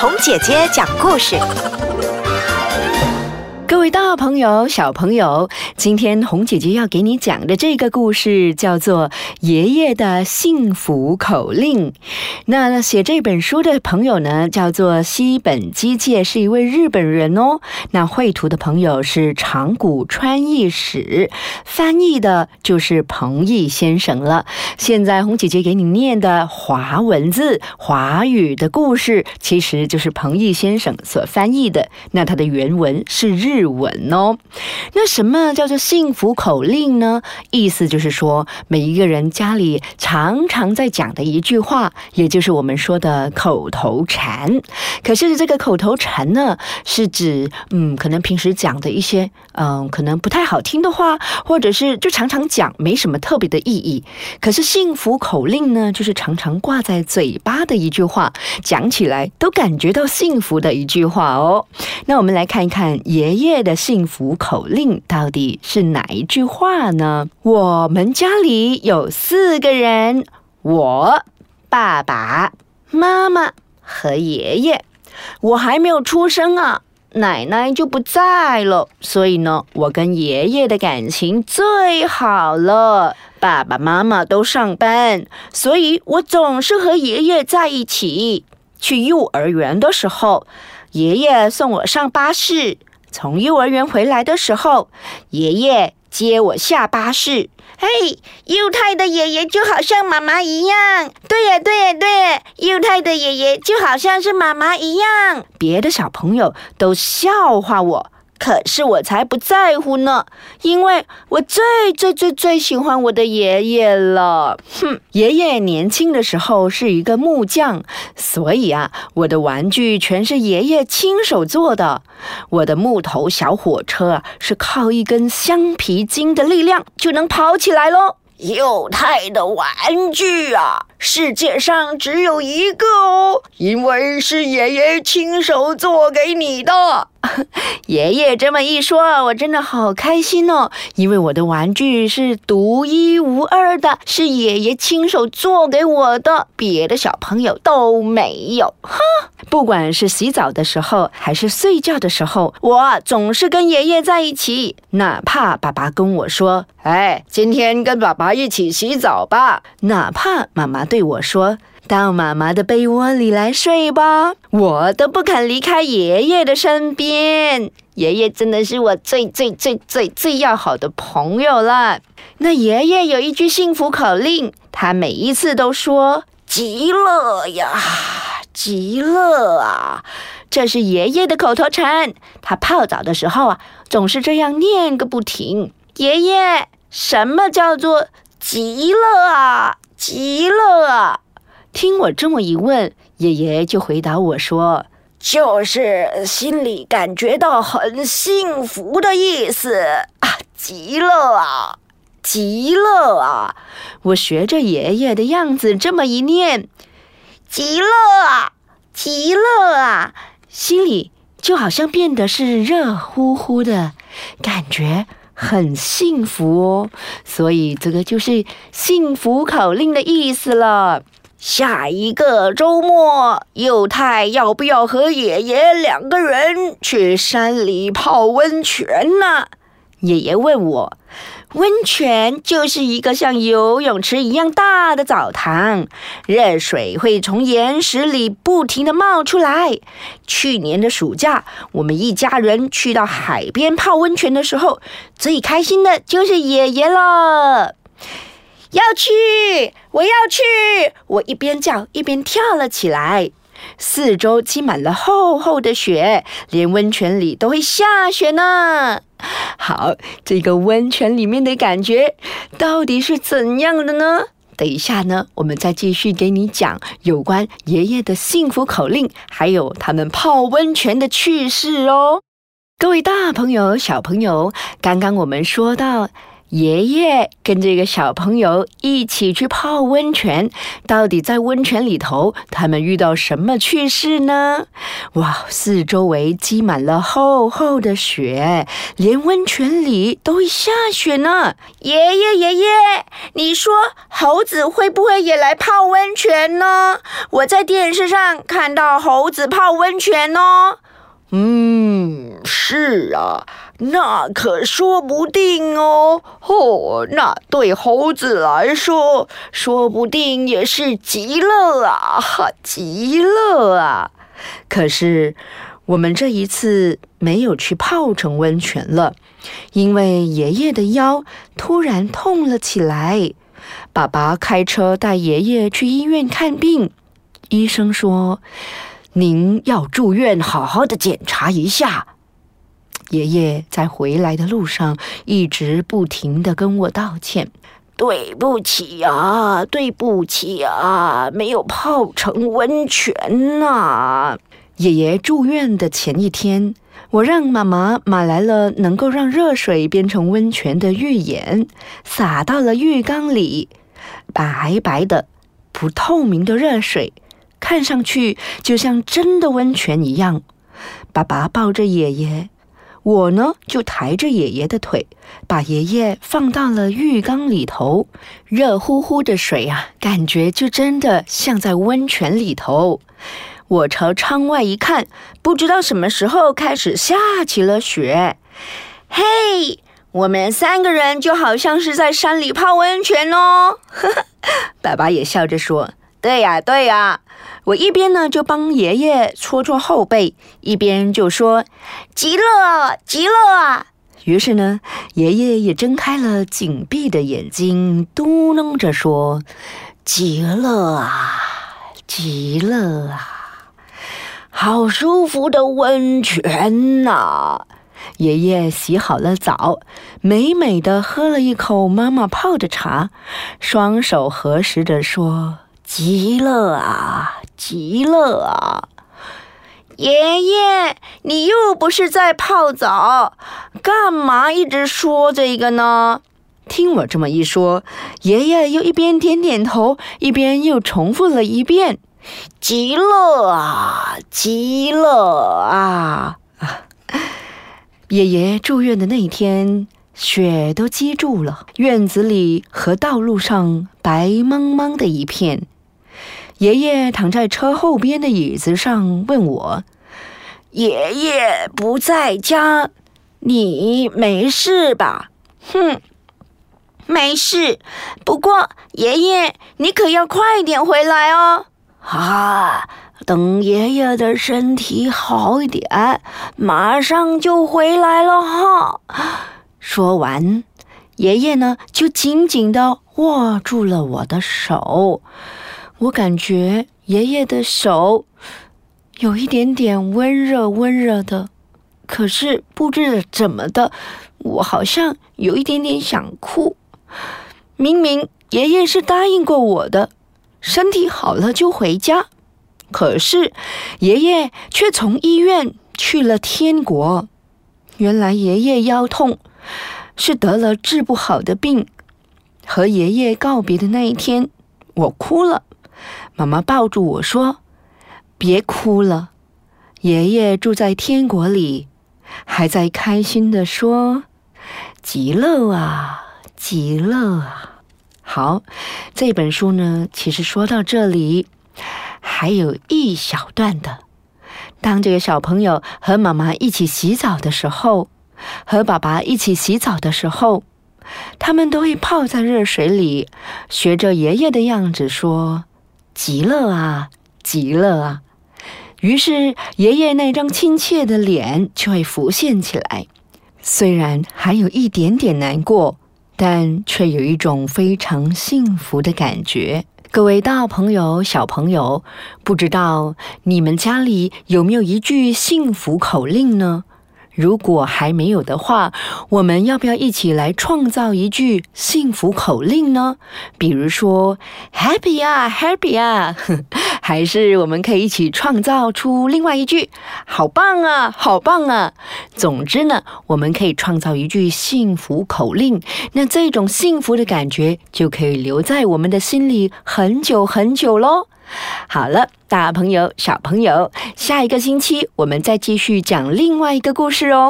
童姐姐讲故事。各位大朋友、小朋友，今天红姐姐要给你讲的这个故事叫做《爷爷的幸福口令》。那写这本书的朋友呢，叫做西本基介，是一位日本人哦。那绘图的朋友是长谷川义史，翻译的就是彭毅先生了。现在红姐姐给你念的华文字、华语的故事，其实就是彭毅先生所翻译的。那它的原文是日。文哦，那什么叫做幸福口令呢？意思就是说，每一个人家里常常在讲的一句话，也就是我们说的口头禅。可是这个口头禅呢，是指嗯，可能平时讲的一些嗯，可能不太好听的话，或者是就常常讲没什么特别的意义。可是幸福口令呢，就是常常挂在嘴巴的一句话，讲起来都感觉到幸福的一句话哦。那我们来看一看爷爷。的幸福口令到底是哪一句话呢？我们家里有四个人，我、爸爸妈妈和爷爷。我还没有出生啊，奶奶就不在了，所以呢，我跟爷爷的感情最好了。爸爸妈妈都上班，所以我总是和爷爷在一起。去幼儿园的时候，爷爷送我上巴士。从幼儿园回来的时候，爷爷接我下巴士。嘿，幼太的爷爷就好像妈妈一样。对呀，对呀，对呀，幼太的爷爷就好像是妈妈一样。别的小朋友都笑话我。可是我才不在乎呢，因为我最最最最喜欢我的爷爷了。哼，爷爷年轻的时候是一个木匠，所以啊，我的玩具全是爷爷亲手做的。我的木头小火车是靠一根橡皮筋的力量就能跑起来喽。幼太的玩具啊，世界上只有一个哦，因为是爷爷亲手做给你的。爷爷这么一说，我真的好开心哦，因为我的玩具是独一无二的，是爷爷亲手做给我的，别的小朋友都没有。哼，不管是洗澡的时候，还是睡觉的时候，我总是跟爷爷在一起，哪怕爸爸跟我说：“哎，今天跟爸爸一起洗澡吧。”哪怕妈妈对我说。到妈妈的被窝里来睡吧，我都不肯离开爷爷的身边。爷爷真的是我最最最最最要好的朋友了。那爷爷有一句幸福口令，他每一次都说“极乐呀，极乐啊”，这是爷爷的口头禅。他泡澡的时候啊，总是这样念个不停。爷爷，什么叫做极乐啊？极乐啊？听我这么一问，爷爷就回答我说：“就是心里感觉到很幸福的意思啊，极乐啊，极乐啊！”我学着爷爷的样子这么一念：“极乐啊，极乐啊！”心里就好像变得是热乎乎的，感觉很幸福哦。所以这个就是幸福口令的意思了。下一个周末，幼太要不要和爷爷两个人去山里泡温泉呢？爷爷问我。温泉就是一个像游泳池一样大的澡堂，热水会从岩石里不停的冒出来。去年的暑假，我们一家人去到海边泡温泉的时候，最开心的就是爷爷了。要去，我要去！我一边叫一边跳了起来。四周积满了厚厚的雪，连温泉里都会下雪呢。好，这个温泉里面的感觉到底是怎样的呢？等一下呢，我们再继续给你讲有关爷爷的幸福口令，还有他们泡温泉的趣事哦。各位大朋友、小朋友，刚刚我们说到。爷爷跟这个小朋友一起去泡温泉，到底在温泉里头，他们遇到什么趣事呢？哇，四周围积满了厚厚的雪，连温泉里都会下雪呢。爷爷，爷爷，你说猴子会不会也来泡温泉呢？我在电视上看到猴子泡温泉哦。嗯，是啊。那可说不定哦，哦，那对猴子来说，说不定也是极乐啊，哈极乐啊！可是我们这一次没有去泡成温泉了，因为爷爷的腰突然痛了起来。爸爸开车带爷爷去医院看病，医生说：“您要住院，好好的检查一下。”爷爷在回来的路上一直不停的跟我道歉：“对不起啊，对不起啊，没有泡成温泉呐。”爷爷住院的前一天，我让妈妈买来了能够让热水变成温泉的浴盐，撒到了浴缸里，白白的、不透明的热水，看上去就像真的温泉一样。爸爸抱着爷爷。我呢，就抬着爷爷的腿，把爷爷放到了浴缸里头。热乎乎的水啊，感觉就真的像在温泉里头。我朝窗外一看，不知道什么时候开始下起了雪。嘿，我们三个人就好像是在山里泡温泉哦。爸爸也笑着说：“对呀，对呀。”我一边呢就帮爷爷搓搓后背，一边就说：“极乐，极乐啊！”于是呢，爷爷也睁开了紧闭的眼睛，嘟囔着说：“极乐啊，极乐啊，好舒服的温泉呐！”爷爷洗好了澡，美美的喝了一口妈妈泡的茶，双手合十着说：“极乐啊！”极乐啊！爷爷，你又不是在泡澡，干嘛一直说这个呢？听我这么一说，爷爷又一边点点头，一边又重复了一遍：“极乐啊，极乐啊！”爷爷住院的那一天，雪都积住了，院子里和道路上白茫茫的一片。爷爷躺在车后边的椅子上，问我：“爷爷不在家，你没事吧？”“哼，没事。不过爷爷，你可要快点回来哦。”“啊，等爷爷的身体好一点，马上就回来了哈。”说完，爷爷呢就紧紧的握住了我的手。我感觉爷爷的手有一点点温热，温热的。可是不知怎么的，我好像有一点点想哭。明明爷爷是答应过我的，身体好了就回家。可是爷爷却从医院去了天国。原来爷爷腰痛，是得了治不好的病。和爷爷告别的那一天，我哭了。妈妈抱住我说：“别哭了，爷爷住在天国里，还在开心的说：‘极乐啊，极乐啊！’好，这本书呢，其实说到这里，还有一小段的。当这个小朋友和妈妈一起洗澡的时候，和爸爸一起洗澡的时候，他们都会泡在热水里，学着爷爷的样子说。”极乐啊，极乐啊！于是爷爷那张亲切的脸就会浮现起来。虽然还有一点点难过，但却有一种非常幸福的感觉。各位大朋友、小朋友，不知道你们家里有没有一句幸福口令呢？如果还没有的话，我们要不要一起来创造一句幸福口令呢？比如说，Happy 啊，Happy 啊，还是我们可以一起创造出另外一句“好棒啊，好棒啊”。总之呢，我们可以创造一句幸福口令，那这种幸福的感觉就可以留在我们的心里很久很久喽。好了，大朋友、小朋友，下一个星期我们再继续讲另外一个故事哦。